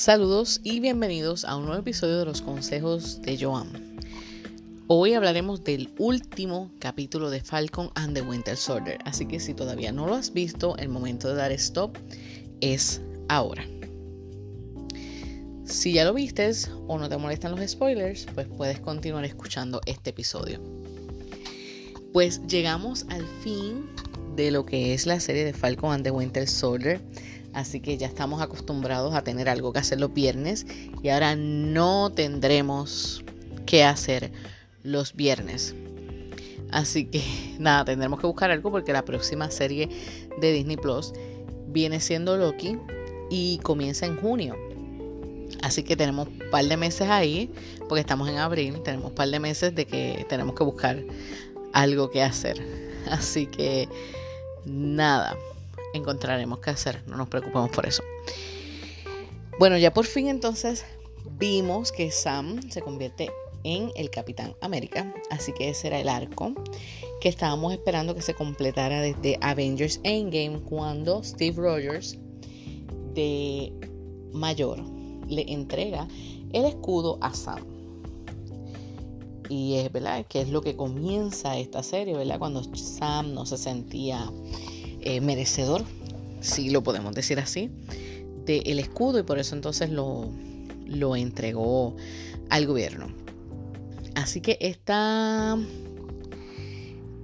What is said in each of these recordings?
Saludos y bienvenidos a un nuevo episodio de los consejos de Joan. Hoy hablaremos del último capítulo de Falcon and the Winter Soldier, así que si todavía no lo has visto, el momento de dar stop es ahora. Si ya lo vistes o no te molestan los spoilers, pues puedes continuar escuchando este episodio. Pues llegamos al fin de lo que es la serie de Falcon and the Winter Soldier. Así que ya estamos acostumbrados a tener algo que hacer los viernes y ahora no tendremos que hacer los viernes. Así que nada, tendremos que buscar algo porque la próxima serie de Disney Plus viene siendo Loki y comienza en junio. Así que tenemos un par de meses ahí, porque estamos en abril, tenemos un par de meses de que tenemos que buscar algo que hacer. Así que nada, encontraremos qué hacer, no nos preocupemos por eso. Bueno, ya por fin entonces vimos que Sam se convierte en el Capitán América, así que ese era el arco que estábamos esperando que se completara desde Avengers Endgame cuando Steve Rogers de mayor le entrega el escudo a Sam. Y es verdad que es lo que comienza esta serie, ¿verdad? Cuando Sam no se sentía eh, merecedor, si lo podemos decir así, del escudo y por eso entonces lo, lo entregó al gobierno. Así que esta,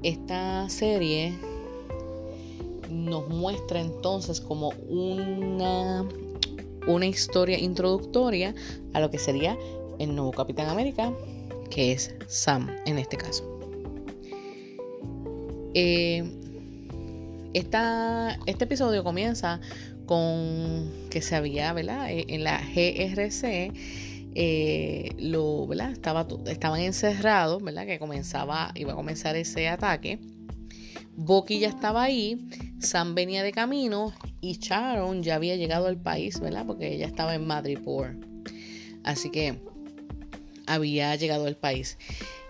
esta serie nos muestra entonces como una, una historia introductoria a lo que sería el nuevo Capitán América, que es Sam en este caso. Eh, este episodio comienza con que se había, ¿verdad? Eh, en la GRC, eh, ¿verdad? Estaba, estaban encerrados, ¿verdad? Que comenzaba, iba a comenzar ese ataque. Bucky ya estaba ahí, Sam venía de camino y Sharon ya había llegado al país, ¿verdad? Porque ella estaba en Madripoor. Así que había llegado al país.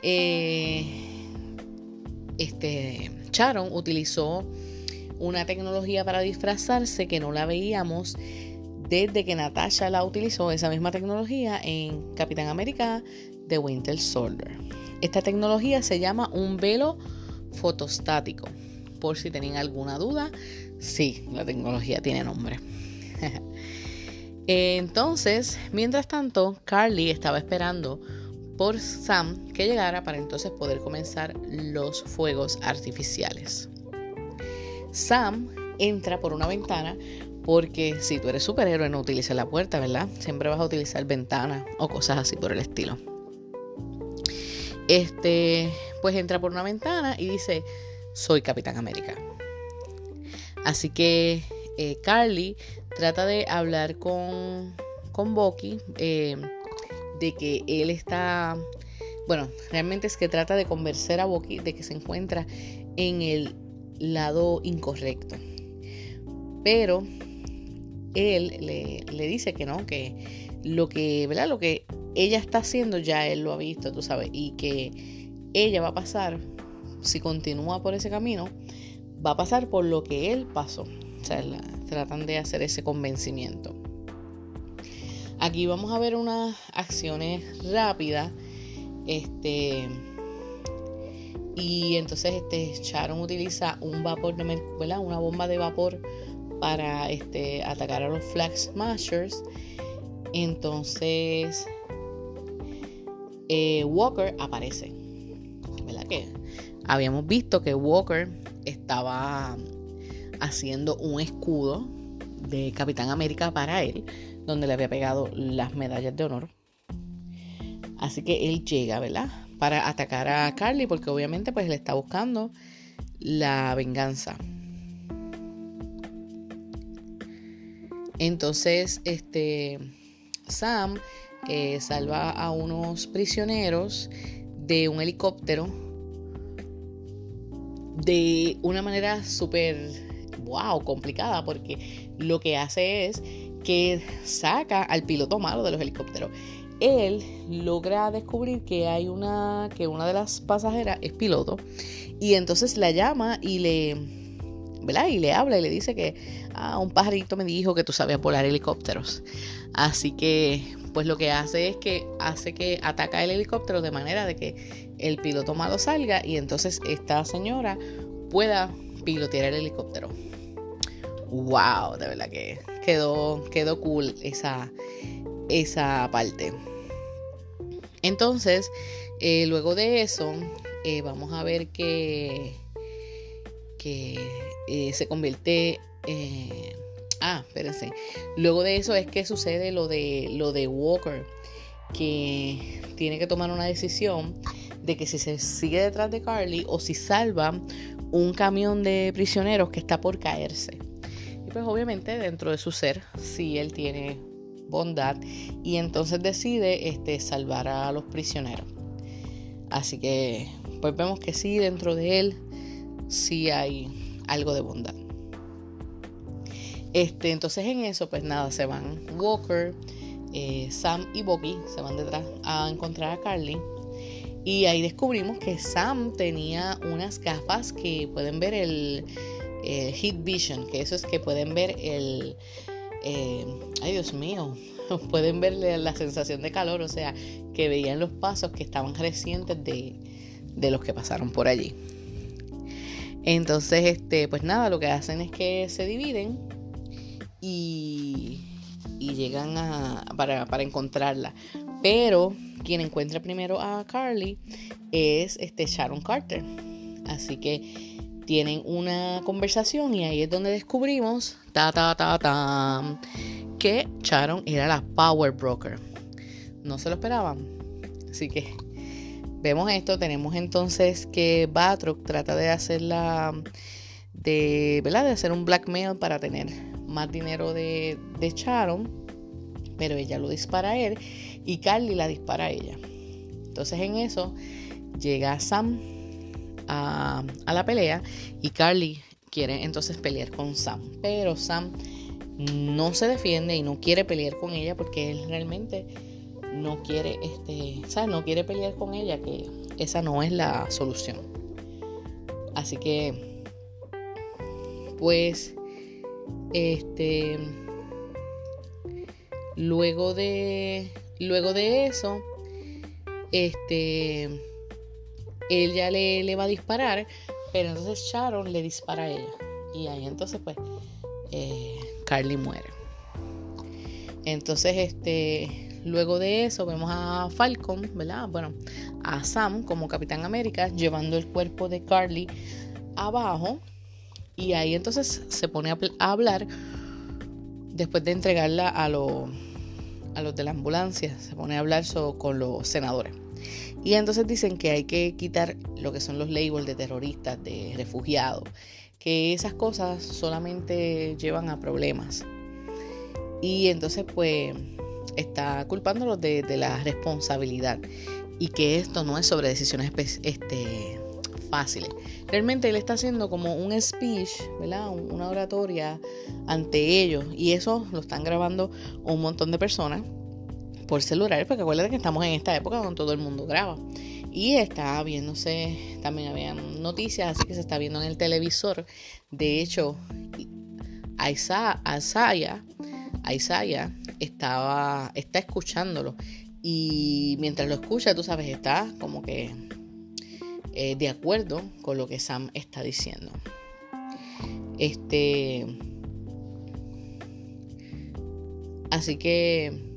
Eh, este, Sharon utilizó una tecnología para disfrazarse que no la veíamos desde que Natasha la utilizó, esa misma tecnología, en Capitán América de Winter Soldier. Esta tecnología se llama un velo fotostático. Por si tenían alguna duda, sí, la tecnología tiene nombre. entonces, mientras tanto, Carly estaba esperando por Sam que llegara para entonces poder comenzar los fuegos artificiales. Sam entra por una ventana porque si tú eres superhéroe no utilizas la puerta, ¿verdad? Siempre vas a utilizar ventanas o cosas así por el estilo. Este, pues entra por una ventana y dice, soy Capitán América. Así que eh, Carly trata de hablar con, con Bucky eh, de que él está, bueno, realmente es que trata de convencer a Bucky de que se encuentra en el lado incorrecto. Pero él le, dice que no, que lo que, ¿verdad? Lo que ella está haciendo ya él lo ha visto, tú sabes, y que ella va a pasar, si continúa por ese camino, va a pasar por lo que él pasó. O sea, tratan de hacer ese convencimiento. Aquí vamos a ver unas acciones rápidas. Este y entonces este, Sharon utiliza un vapor de ¿verdad? una bomba de vapor para este, atacar a los Flag Smashers. Entonces eh, Walker aparece. ¿Verdad? Habíamos visto que Walker estaba haciendo un escudo de Capitán América para él, donde le había pegado las medallas de honor. Así que él llega, ¿verdad? Para atacar a Carly porque obviamente pues le está buscando la venganza. Entonces, este Sam eh, salva a unos prisioneros de un helicóptero de una manera súper, wow, complicada, porque lo que hace es que saca al piloto malo de los helicópteros él logra descubrir que hay una que una de las pasajeras es piloto y entonces la llama y le ¿verdad? Y le habla y le dice que ah, un pajarito me dijo que tú sabías volar helicópteros. Así que, pues lo que hace es que hace que ataca el helicóptero de manera de que el piloto malo salga y entonces esta señora pueda pilotear el helicóptero. Wow, de verdad que quedó, quedó cool esa, esa parte. Entonces, eh, luego de eso, eh, vamos a ver que, que eh, se convierte... ah, espérense. Luego de eso es que sucede lo de, lo de Walker, que tiene que tomar una decisión de que si se sigue detrás de Carly o si salva un camión de prisioneros que está por caerse. Y pues obviamente dentro de su ser, si él tiene bondad y entonces decide este, salvar a los prisioneros. Así que pues vemos que sí, dentro de él sí hay algo de bondad. Este, entonces en eso pues nada, se van Walker, eh, Sam y Bobby se van detrás a encontrar a Carly. Y ahí descubrimos que Sam tenía unas gafas que pueden ver el, el Heat Vision, que eso es que pueden ver el, eh, ay Dios mío, pueden ver la sensación de calor, o sea, que veían los pasos que estaban recientes de, de los que pasaron por allí. Entonces, este, pues nada, lo que hacen es que se dividen y, y llegan a, para, para, encontrarla. Pero quien encuentra primero a Carly es este Sharon Carter. Así que tienen una conversación y ahí es donde descubrimos ta, ta, ta, ta, que Sharon era la Power Broker. No se lo esperaban. Así que vemos esto. Tenemos entonces que Batroc trata de hacer la. De, ¿verdad? de hacer un blackmail para tener más dinero de, de Sharon. Pero ella lo dispara a él y Carly la dispara a ella. Entonces en eso llega Sam a, la pelea y Carly quiere entonces pelear con Sam. Pero Sam no se defiende y no quiere pelear con ella porque él realmente no quiere, este, ¿sabes? No quiere pelear con ella, que esa no es la solución. Así que, pues, este, luego de, luego de eso, este, él ya le, va a disparar, pero entonces Sharon le dispara a ella. Y ahí entonces pues eh, Carly muere. Entonces, este, luego de eso vemos a Falcon, ¿verdad? Bueno, a Sam como Capitán América llevando el cuerpo de Carly abajo. Y ahí entonces se pone a, hablar después de entregarla a, a los de la ambulancia. Se pone a hablar con los senadores. Y entonces dicen que hay que quitar lo que son los labels de terroristas, de refugiados, que esas cosas solamente llevan a problemas. Y entonces pues está culpándolos de, la responsabilidad y que esto no es sobre decisiones este, fáciles. Realmente él está haciendo como un speech, ¿verdad? Una oratoria ante ellos y eso lo están grabando un montón de personas por celular, porque acuérdate que estamos en esta época donde todo el mundo graba. Y está viéndose, también habían noticias, así que se está viendo en el televisor. De hecho, Isaiah, Isaiah estaba, está escuchándolo. Y mientras lo escucha, tú sabes, está como que eh, de acuerdo con lo que Sam está diciendo. Este. Así que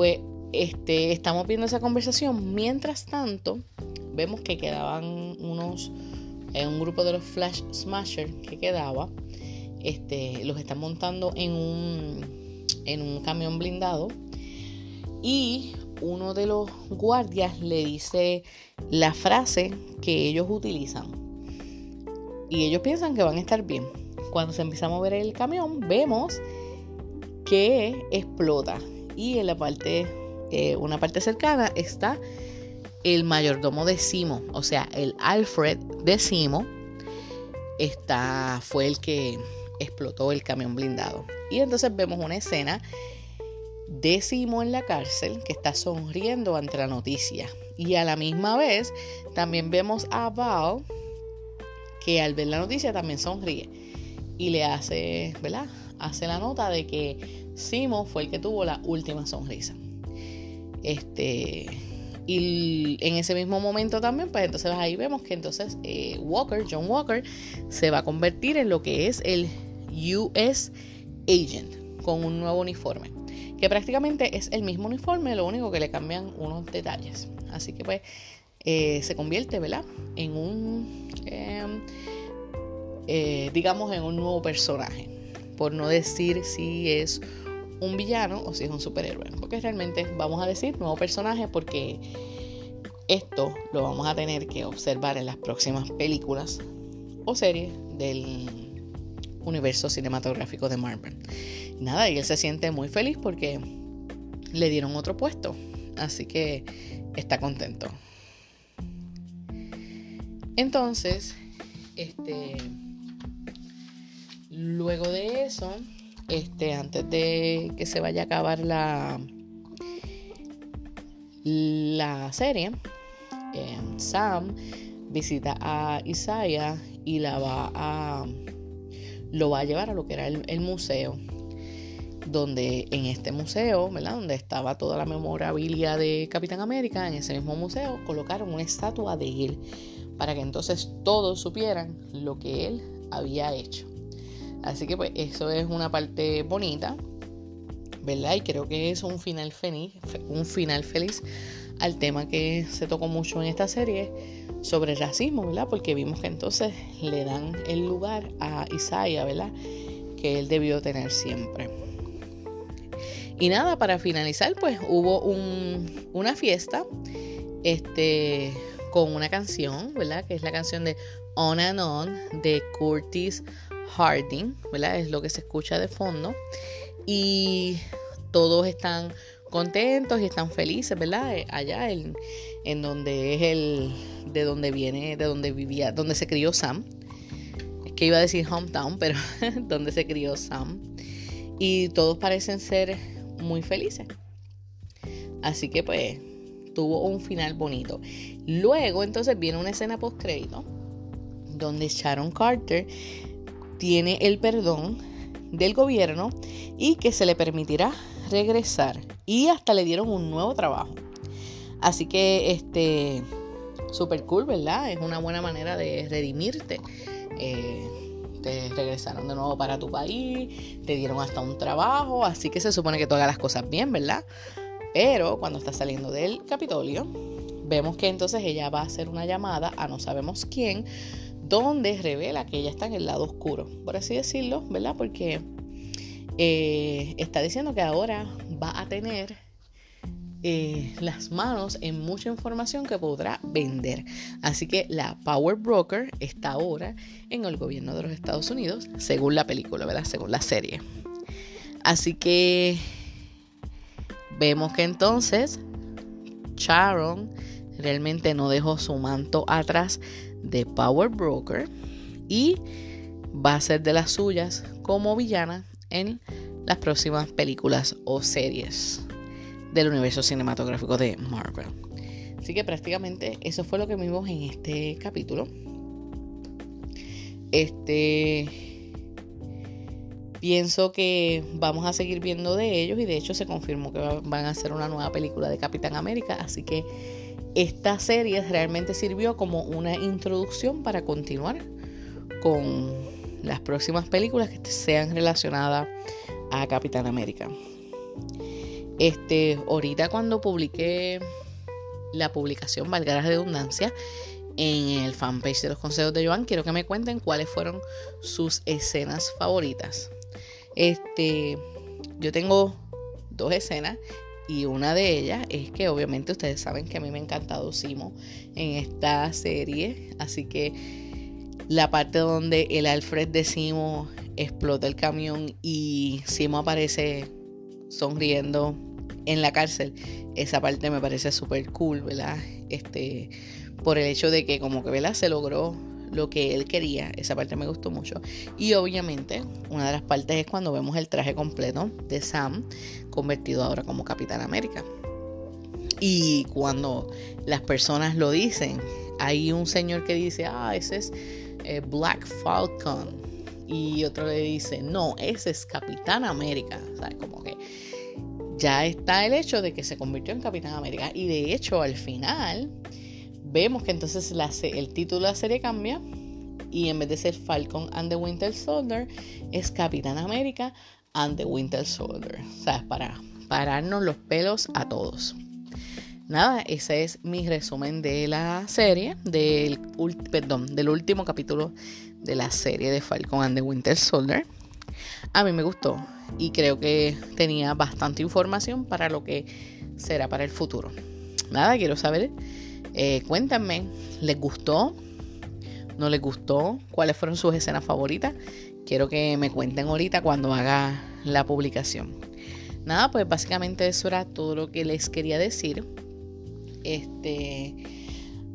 pues este, estamos viendo esa conversación. Mientras tanto, vemos que quedaban unos, en un grupo de los Flash Smasher que quedaba, este, los están montando en un, en un camión blindado y uno de los guardias le dice la frase que ellos utilizan y ellos piensan que van a estar bien. Cuando se empieza a mover el camión, vemos que explota y en la parte, eh, una parte cercana está el mayordomo de Simo, o sea, el Alfred de Simo, está, fue el que explotó el camión blindado. Y entonces vemos una escena de Simo en la cárcel que está sonriendo ante la noticia. Y a la misma vez también vemos a Val que al ver la noticia también sonríe y le hace, ¿verdad? Hace la nota de que Simo fue el que tuvo la última sonrisa. Este, y en ese mismo momento también, pues entonces ahí vemos que entonces eh, Walker, John Walker, se va a convertir en lo que es el US Agent con un nuevo uniforme. Que prácticamente es el mismo uniforme, lo único que le cambian unos detalles. Así que pues eh, se convierte, ¿verdad? En un, em, eh, digamos, en un nuevo personaje. Por no decir si es un villano o si es un superhéroe. Porque realmente vamos a decir nuevo personaje porque esto lo vamos a tener que observar en las próximas películas o series del universo cinematográfico de Marvel. Nada, y él se siente muy feliz porque le dieron otro puesto. Así que está contento. Entonces, este, luego de eso, este, antes de que se vaya a acabar la, la serie, em, Sam visita a Isaiah y la va a lo va a llevar a lo que era el, museo donde en este museo, ¿verdad? Donde estaba toda la memorabilia de Capitán América, en ese mismo museo colocaron una estatua de él para que entonces todos supieran lo que él había hecho. Así que pues eso es una parte bonita, ¿verdad? Y creo que es un final feliz, un final feliz al tema que se tocó mucho en esta serie sobre racismo, ¿verdad? Porque vimos que entonces le dan el lugar a Isaiah, ¿verdad? Que él debió tener siempre. Y nada, para finalizar, pues hubo una fiesta. Este, con una canción, ¿verdad? Que es la canción de On and On de Curtis Harding, ¿verdad? Es lo que se escucha de fondo. Y todos están contentos y están felices, ¿verdad? Eh, allá en, en donde es el, de donde viene, de donde vivía, donde se crió Sam. Es que iba a decir hometown, pero donde se crió Sam. Y todos parecen ser muy felices. Así que pues tuvo un final bonito. Luego entonces viene una escena post crédito donde Sharon Carter tiene el perdón del gobierno y que se le permitirá regresar y hasta le dieron un nuevo trabajo. Así que este super cool, ¿verdad? Es una buena manera de redimirte. Eh, te regresaron de nuevo para tu país, te dieron hasta un trabajo, así que se supone que tú hagas las cosas bien, ¿verdad? Pero cuando está saliendo del Capitolio, vemos que entonces ella va a hacer una llamada a no sabemos quién, donde revela que ella está en el lado oscuro, por así decirlo, ¿verdad? Porque eh, está diciendo que ahora va a tener eh, las manos en mucha información que podrá vender. Así que la Power Broker está ahora en el gobierno de los Estados Unidos, según la película, ¿verdad? Según la serie. Así que Vemos que entonces Sharon realmente no dejó su manto atrás de Power Broker y va a ser de las suyas como villana en las próximas películas o series del universo cinematográfico de Marvel. Así que prácticamente eso fue lo que vimos en este capítulo. Este Pienso que vamos a seguir viendo de ellos y de hecho se confirmó que van a hacer una nueva película de Capitán América, así que esta serie realmente sirvió como una introducción para continuar con las próximas películas que sean relacionadas a Capitán América. Este, ahorita cuando publiqué la publicación, valga la redundancia, en el fanpage de los consejos de Joan, quiero que me cuenten cuáles fueron sus escenas favoritas. Este, yo tengo dos escenas y una de ellas es que obviamente ustedes saben que a mí me ha encantado Simo en esta serie, así que la parte donde el Alfred de Simo explota el camión y Simo aparece sonriendo en la cárcel, esa parte me parece súper cool, ¿verdad? Este, por el hecho de que como que, ¿verdad? Se logró lo que él quería. Esa parte me gustó mucho. Y obviamente, una de las partes es cuando vemos el traje completo de Sam, convertido ahora como Capitán América. Y cuando las personas lo dicen, hay un señor que dice, ah, ese es eh, Black Falcon. Y otro le dice, no, ese es Capitán América. O sea, como que ya está el hecho de que se convirtió en Capitán América. Y de hecho, al final, vemos que entonces el título de la serie cambia. Y en vez de ser Falcon and the Winter Soldier, es Capitán América and the Winter Soldier. O sea, para pararnos los pelos a todos. Nada, ese es mi resumen de la serie, del, perdón, del último capítulo de la serie de Falcon and the Winter Soldier. A mí me gustó y creo que tenía bastante información para lo que será para el futuro. Nada, quiero saber, eh, cuéntenme, ¿les gustó? ¿No les gustó? ¿Cuáles fueron sus escenas favoritas? Quiero que me cuenten ahorita cuando haga la publicación. Nada, pues básicamente eso era todo lo que les quería decir. Este,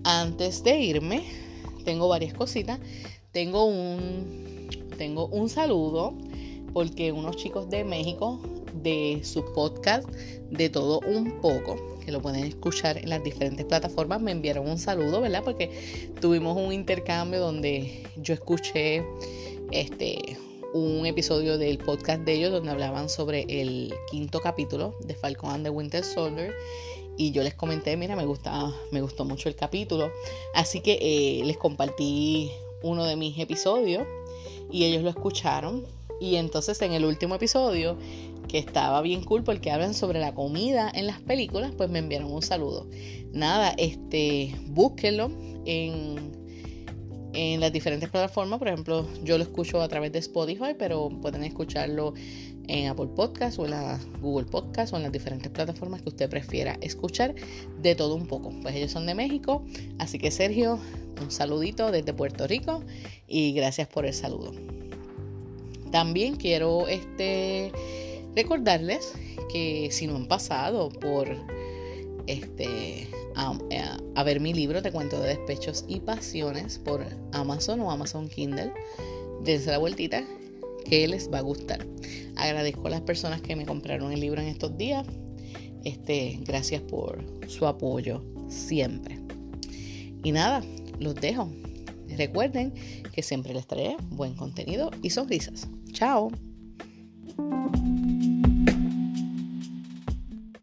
antes de irme, tengo varias cositas. Tengo un, tengo un saludo porque unos chicos de México de su podcast de todo un poco, que lo pueden escuchar en las diferentes plataformas, me enviaron un saludo, ¿verdad? Porque tuvimos un intercambio donde yo escuché este un episodio del podcast de ellos donde hablaban sobre el quinto capítulo de Falcon and the Winter Soldier. Y yo les comenté, mira, me gusta, me gustó mucho el capítulo, así que eh, les compartí uno de mis episodios y ellos lo escucharon. Y entonces en el último episodio estaba bien cool porque hablan sobre la comida en las películas, pues me enviaron un saludo. Nada, este, búsquenlo en en las diferentes plataformas. Por ejemplo, yo lo escucho a través de Spotify, pero pueden escucharlo en Apple Podcast o en la Google Podcast o en las diferentes plataformas que usted prefiera escuchar de todo un poco. Pues ellos son de México, así que Sergio, un saludito desde Puerto Rico y gracias por el saludo. También quiero este recordarles que si no han pasado por este eh, a, ver mi libro de cuento de despechos y pasiones por Amazon o Amazon Kindle. Dense la vueltita que les va a gustar. Agradezco a las personas que me compraron el libro en estos días. Este, gracias por su apoyo siempre. Y nada, los dejo. Recuerden que siempre les traeré buen contenido y sonrisas. Chao. Thank you.